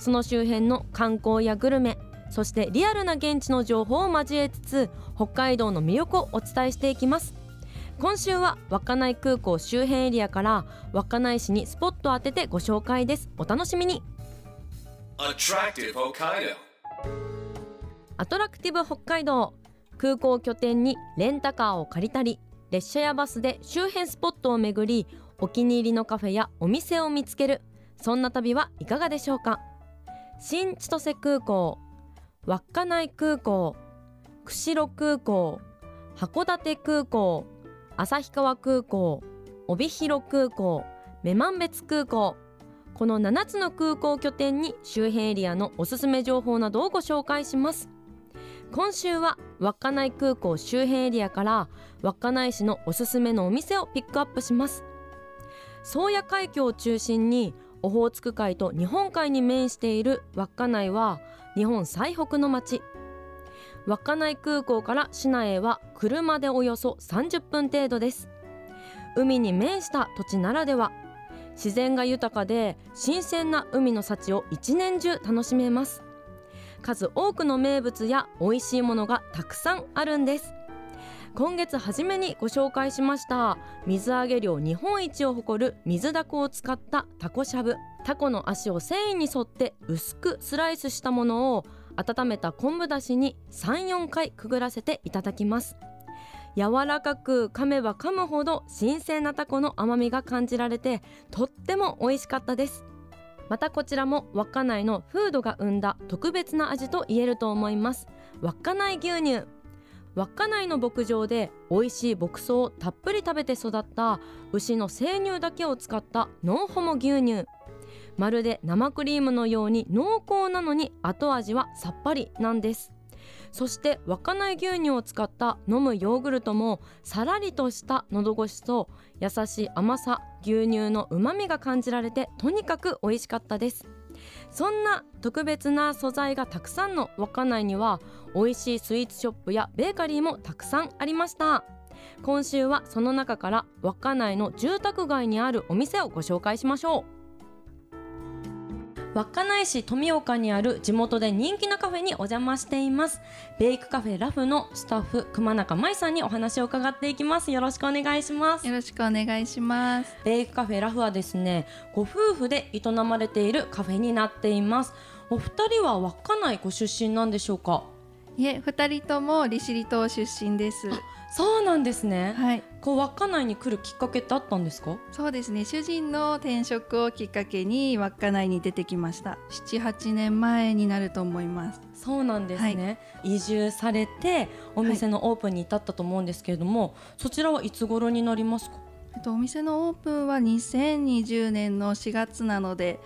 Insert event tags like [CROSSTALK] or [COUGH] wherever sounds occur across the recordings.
その周辺の観光やグルメそしてリアルな現地の情報を交えつつ北海道の魅力をお伝えしていきます。今週は稚内空港周辺エリアから稚内市にスポットを当ててご紹介です。お楽しみに.アトラクティブ北海道空港拠点にレンタカーを借りたり列車やバスで周辺スポットを巡りお気に入りのカフェやお店を見つける。そんな旅はいかがでしょうか？新千歳空港稚内空港釧路空港函館空港旭川空港帯広空港女満別空港この7つの空港拠点に周辺エリアのおすすめ情報などをご紹介します今週は稚内空港周辺エリアから稚内市のおすすめのお店をピックアップします宗谷海峡を中心にオホーツク海と日本海に面している稚内は日本最北の町。稚内空港から市内へは車でおよそ30分程度です。海に面した土地ならでは自然が豊かで新鮮な海の幸を一年中楽しめます。数多くの名物や美味しいものがたくさんあるんです。今月初めにご紹介しました。水揚げ量日本一を誇る水ダコを使ったタコしゃぶ。タコの足を繊維に沿って薄くスライスしたものを温めた昆布だしに34回くぐらせていただきます。柔らかく噛めば噛むほど新鮮なタコの甘みが感じられてとっても美味しかったです。またこちらも稚内の風土が生んだ特別な味と言えると思います。稚内牛乳。稚内の牧場で美味しい牧草をたっぷり食べて育った牛の生乳だけを使ったノンホモ牛乳。まるで生クリームのように濃厚なのに後味はさっぱりなんです。そして稚内牛乳を使った飲むヨーグルトもさらりとした喉越しと優しい甘さ牛乳の旨味が感じられてとにかく美味しかったです。そんな特別な素材がたくさんの稚内には美味しいスイーツショップやベーカリーもたくさんありました。今週はその中から稚内の住宅街にあるお店をご紹介しましょう。稚内市富岡にある地元で人気なカフェにお邪魔しています。ベイクカフェラフのスタッフ熊中舞さんにお話を伺っていきます。よろしくお願いします。よろしくお願いします。ベイクカフェラフはですねご夫婦で営まれているカフェになっています。お二人は稚内ご出身なんでしょうか？いえ、二人とも利尻島出身です。そうなんですね、はい、こう稚内に来るきっかけってあったんですか？そうですね。主人の転職をきっかけに稚内に出てきました。七八年前になると思います。そうなんですね、移住されてお店のオープンに至ったと思うんですけれども、そちらはいつ頃になりますか？えっとお店のオープンは2020年の4月なので、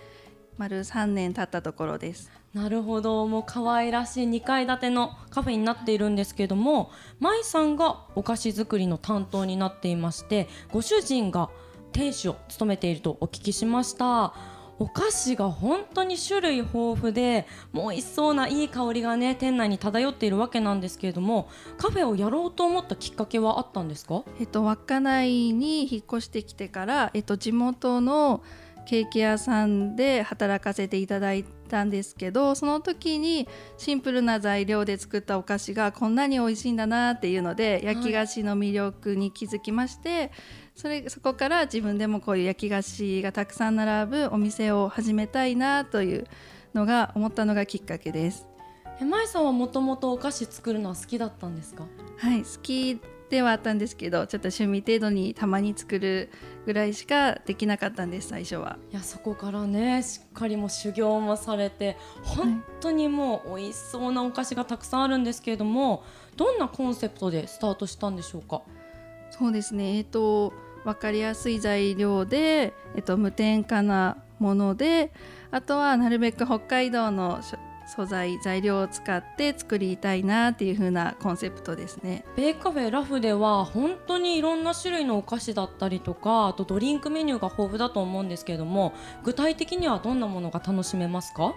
丸3年経ったところです。なるほど。もう可愛らしい2階建てのカフェになっているんですけども舞さんがお菓子作りの担当になっていましてご主人が店主を務めているとお聞きしました。お菓子が本当に種類豊富でもう美味しそうないい香りがね店内に漂っているわけなんですけれどもカフェをやろうと思ったきっかけはあったんですか？えっと稚内に引っ越してきてから、えっと地元のケーキ屋さんで働かせていただいたんですけどその時にシンプルな材料で作ったお菓子がこんなに美味しいんだなっていうので、焼き菓子の魅力に気づきましてそれそこから自分でもこういう焼き菓子がたくさん並ぶお店を始めたいなというのが思ったのがきっかけです。え舞さんはもともとお菓子作るのは好きだったんですか？はい、好きではあったんですけどちょっと趣味程度にたまに作るぐらいしかできなかったんです最初は。いやそこからねしっかりもう修行もされて本当にもう美味しそうなお菓子がたくさんあるんですけれどもどんなコンセプトでスタートしたんでしょうか？そうですねえっ、と分かりやすい材料で、えっと、無添加なものであとはなるべく北海道の素材材料を使って作りたいなっていう風なコンセプトですね。ベイカフェラフでは本当にいろんな種類のお菓子だったりとかあとドリンクメニューが豊富だと思うんですけれども具体的にはどんなものが楽しめますか？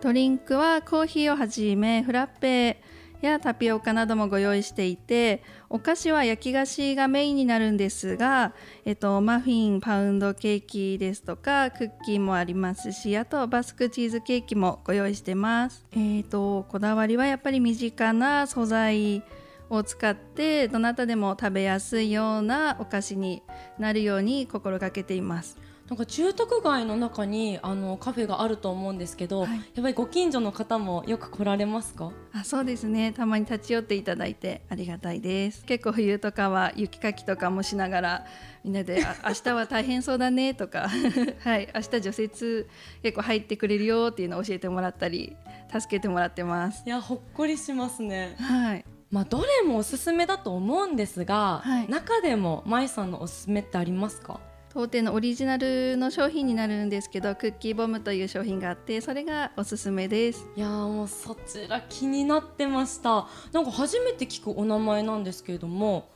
ドリンクはコーヒーをはじめフラッペやタピオカなどもご用意していてお菓子は焼き菓子がメインになるんですが、えっと、マフィンパウンドケーキですとかクッキーもありますしあとバスクチーズケーキもご用意してます。えっと、こだわりはやっぱり身近な素材を使ってどなたでも食べやすいようなお菓子になるように心がけています。なんか住宅街の中にあのカフェがあると思うんですけど、はい。やっぱりご近所の方もよく来られますか？あそうですね。たまに立ち寄っていただいてありがたいです。結構冬とかは雪かきとかもしながらみんなであ [LAUGHS] 明日は大変そうだねとか [LAUGHS] はい。明日除雪結構入ってくれるよっていうのを教えてもらったり助けてもらってます。いやほっこりしますね。はい。まあどれもおすすめだと思うんですが、はい。中でもまいさんのおすすめってありますか？当店のオリジナルの商品になるんですけどクッキーボムという商品があってそれがおすすめです。いやーもうそちら気になってました。なんか初めて聞くお名前なんですけれども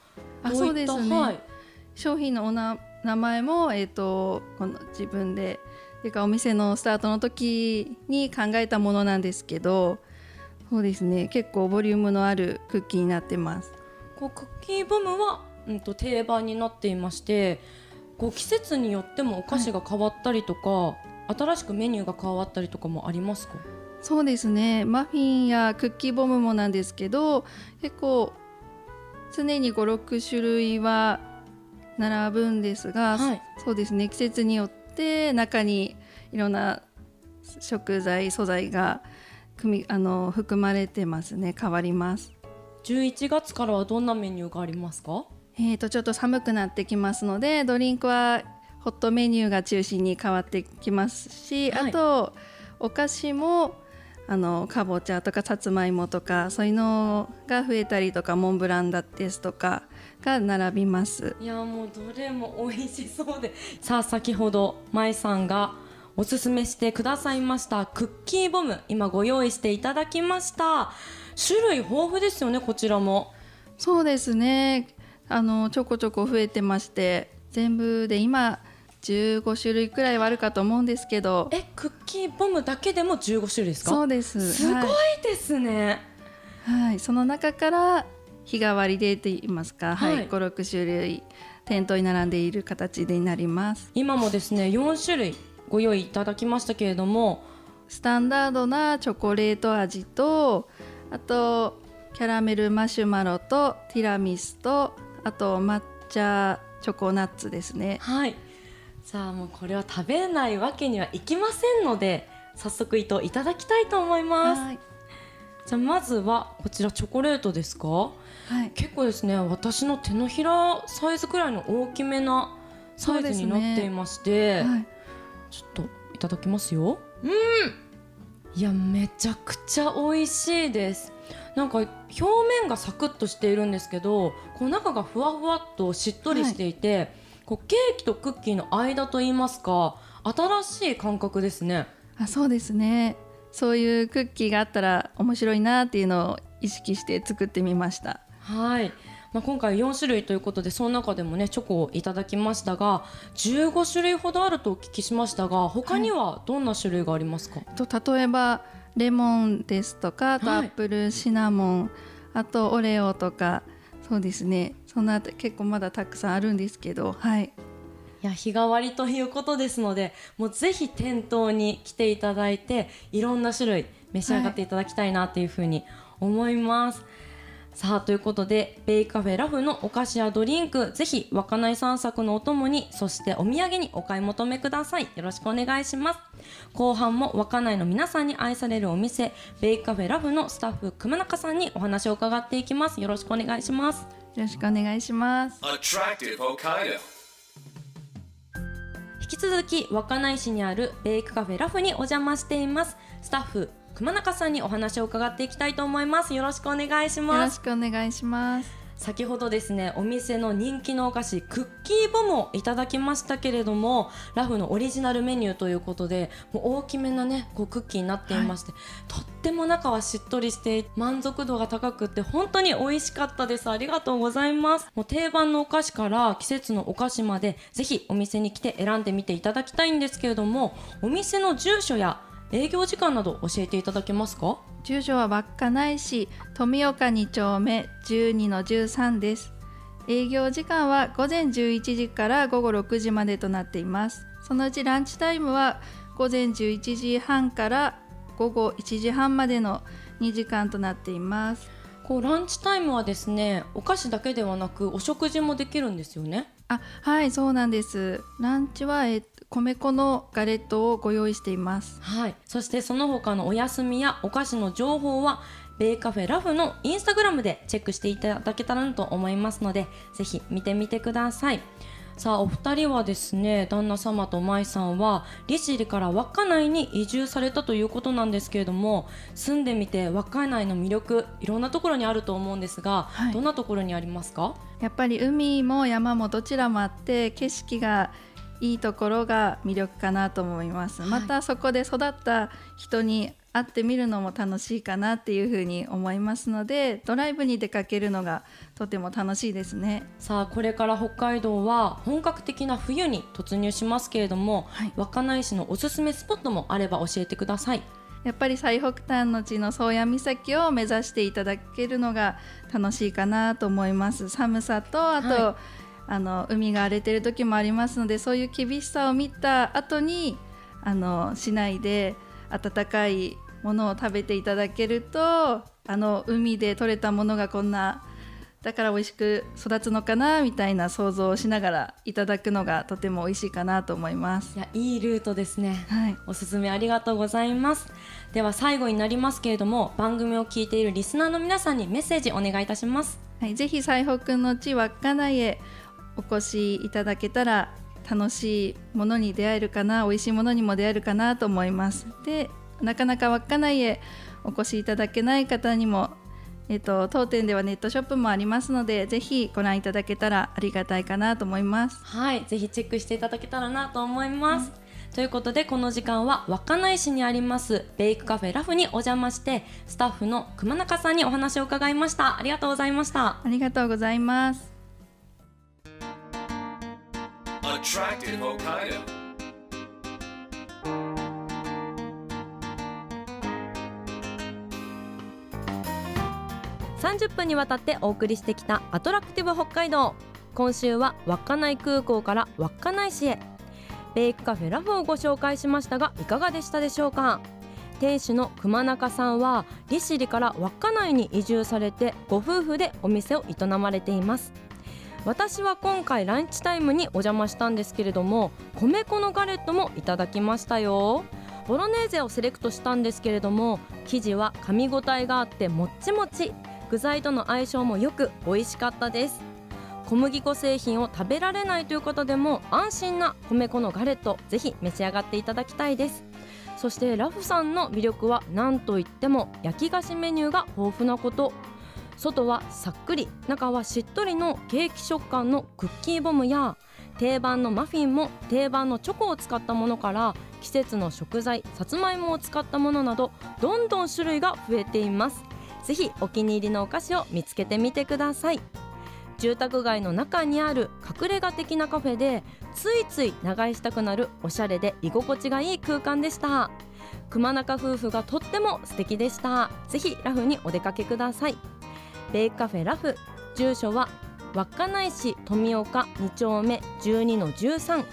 あそうですね。はい、商品のおな名前も、えー、とこの自分でていうかお店のスタートの時に考えたものなんですけどそうですね。結構ボリュームのあるクッキーになってます。こうクッキーボムは、うん、と定番になっていましてこう季節によってもお菓子が変わったりとか、新しくメニューが変わったりとかもありますか？そうですね。マフィンやクッキーボムもなんですけど結構常に56種類は並ぶんですが、はい。そうですね。季節によって中にいろんな食材素材が組みあの含まれてますね。変わります。11月からはどんなメニューがありますか？えー、とちょっと寒くなってきますのでドリンクはホットメニューが中心に変わってきますし、はい。あとお菓子もあのかぼちゃとかさつまいもとかそういうのが増えたりとかモンブランだですとかが並びます。いやもうどれも美味しそうで。[LAUGHS] さあ先ほどまいさんがおすすめしてくださいましたクッキーボム今ご用意していただきました。種類豊富ですよねこちらも。そうですねあのちょこちょこ増えてまして全部で今15種類くらいはあるかと思うんですけど。えクッキーボムだけでも15種類ですか？そうです。すごいはいですね、はい、その中から日替わりでと言いますか、はい。はい56種類店頭に並んでいる形になります。今もですね4種類ご用意いただきましたけれども。スタンダードなチョコレート味とあとキャラメルマシュマロとティラミスとあと抹茶チョコナッツですね。はい。さあもうこれは食べないわけにはいきませんので早速糸いただきたいと思います。はい、じゃあまずはこちらチョコレートですか？はい、結構ですね私の手のひらサイズくらいの大きめなサイズになっていまして、はいちょっといただきますよ。うん。いやめちゃくちゃ美味しいです。なんか表面がサクッとしているんですけどこう中がふわふわっとしっとりしていて、こうケーキとクッキーの間といいますか新しい感覚ですね。あそうですね。そういうクッキーがあったら面白いなっていうのを意識して作ってみました。はい、まあ、今回4種類ということでその中でもねチョコをいただきましたが15種類ほどあるとお聞きしましたが他にはどんな種類がありますか、と例えばレモンですとかあとアはいップル、シナモンあとオレオとかそうですね。そんな結構まだたくさんあるんですけどはい。いや日替わりということですのでもうぜひ店頭に来ていただいていろんな種類召し上がっていただきたいなというふうに思います。さあということでベイカフェラフのお菓子やドリンクぜひ稚内散策のお供にそしてお土産にお買い求めください。よろしくお願いします。後半も稚内の皆さんに愛されるお店ベイカフェラフのスタッフ熊中さんにお話を伺っていきます。よろしくお願いします。よろしくお願いします。引き続き稚内市にあるベイクカフェラフにお邪魔しています。スタッフ熊中さんにお話を伺っていきたいと思います。よろしくお願いしよろますしくお願いします。先ほどですねお店の人気のお菓子クッキーボムをいただきましたけれどもラフのオリジナルメニューということでもう大きめなねこうクッキーになっていまして、とっても中はしっとりして満足度が高くって本当に美味しかったです。ありがとうございます。もう定番のお菓子から季節のお菓子までぜひお店に来て選んでみていただきたいんですけれどもお店の住所や営業時間など教えていただけますか？住所は稚内市富岡2丁目12の13です。営業時間は午前11時から午後6時までとなっています。そのうちランチタイムは午前11時半から午後1時半までの2時間となっています。こうランチタイムはですねお菓子だけではなくお食事もできるんですよねあはいそうなんです。ランチはえ米粉のガレットをご用意しています。はい。そしてその他のお休みやお菓子の情報はベイカフェラフのインスタグラムでチェックしていただけたらなと思いますのでぜひ見てみてください。さあお二人はですね旦那様と舞さんは利尻から稚内に移住されたということなんですけれども住んでみて稚内の魅力いろんなところにあると思うんですが、はい。どんなところにありますか？やっぱり海も山もどちらもあって景色がいいところが魅力かなと思います、はい。またそこで育った人に会ってみるのも楽しいかなっていうふうに思いますのでドライブに出かけるのがとても楽しいですね。さあこれから北海道は本格的な冬に突入しますけれども、はい。稚内市のおすすめスポットもあれば教えてください。やっぱり最北端の地の宗谷岬を目指していただけるのが楽しいかなと思います。寒さとあと、はあの海が荒れてる時もありますのでそういう厳しさを見た後にあの市内で温かいものを食べていただけるとあの海で採れたものがこんなだから美味しく育つのかなみたいな想像をしながらいただくのがとても美味しいかなと思います。い。やいいルートですね。はい、おすすめありがとうございます。では最後になりますけれども番組を聞いているリスナーの皆さんにメッセージお願いいたします。はい、ぜひ最北の地稚内へお越しいただけたら楽しいものに出会えるかな美味しいものにも出会えるかなと思います。でなかなか稚内へお越しいただけない方にもえっと、当店ではネットショップもありますのでぜひご覧いただけたらありがたいかなと思います。はいぜひチェックしていただけたらなと思います、ということでこの時間は稚内市にありますベイクカフェラフにお邪魔してスタッフの熊中さんにお話を伺いました。ありがとうございました。ありがとうございます。Attractive Hokkaido. 30分にわたってお送りしてきたアトラクティブ北海道。今週は稚内空港から稚内市へ。ベイクカフェラフをご紹介しましたがいかがでしたでしょうか？店主の熊中さんは利尻から稚内に移住されてご夫婦でお店を営まれています。私は今回ランチタイムにお邪魔したんですけれども米粉のガレットもいただきましたよ。ボロネーゼをセレクトしたんですけれども生地は噛み応えがあってもっちもち。具材との相性もよく美味しかったです。小麦粉製品を食べられないという方でも安心な米粉のガレットぜひ召し上がっていただきたいです。そしてラフさんの魅力は何といっても焼き菓子メニューが豊富なこと。外はさっくり中はしっとりのケーキ食感のクッキーボムや定番のマフィンも定番のチョコを使ったものから季節の食材さつまいもを使ったものなどどんどん種類が増えています。ぜひお気に入りのお菓子を見つけてみてください。住宅街の中にある隠れ家的なカフェでついつい長居したくなるおしゃれで居心地がいい空間でした。熊中夫婦がとっても素敵でした。ぜひラフにお出かけください。ベイカフェラフ住所は稚内市富岡2丁目12の13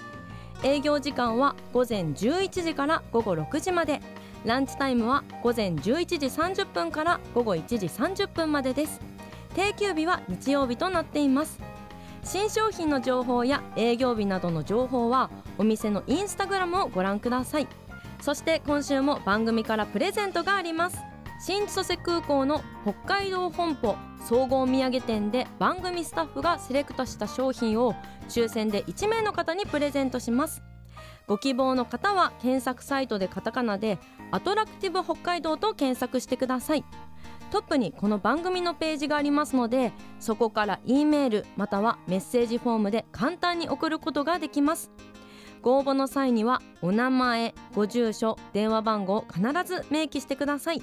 営業時間は午前11時から午後6時まで。ランチタイムは午前11時30分から午後1時30分までです。定休日は日曜日となっています。新商品の情報や営業日などの情報はお店のインスタグラムをご覧ください。そして今週も番組からプレゼントがあります。新千歳空港の北海道本舗総合土産店で番組スタッフがセレクトした商品を抽選で1名の方にプレゼントします。ご希望の方は検索サイトでカタカナでアトラクティブ北海道と検索してください。トップにこの番組のページがありますのでそこから E メールまたはメッセージフォームで簡単に送ることができます。ご応募の際にはお名前ご住所電話番号を必ず明記してください。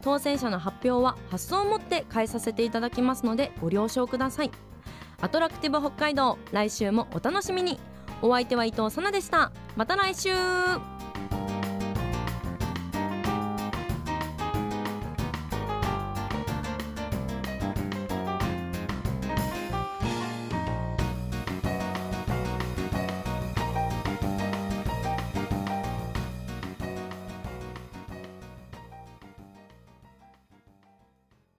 当選者の発表は発送をもって返させていただきますのでご了承ください。アトラクティブ北海道来週もお楽しみに。お相手は伊藤さなでした。また来週。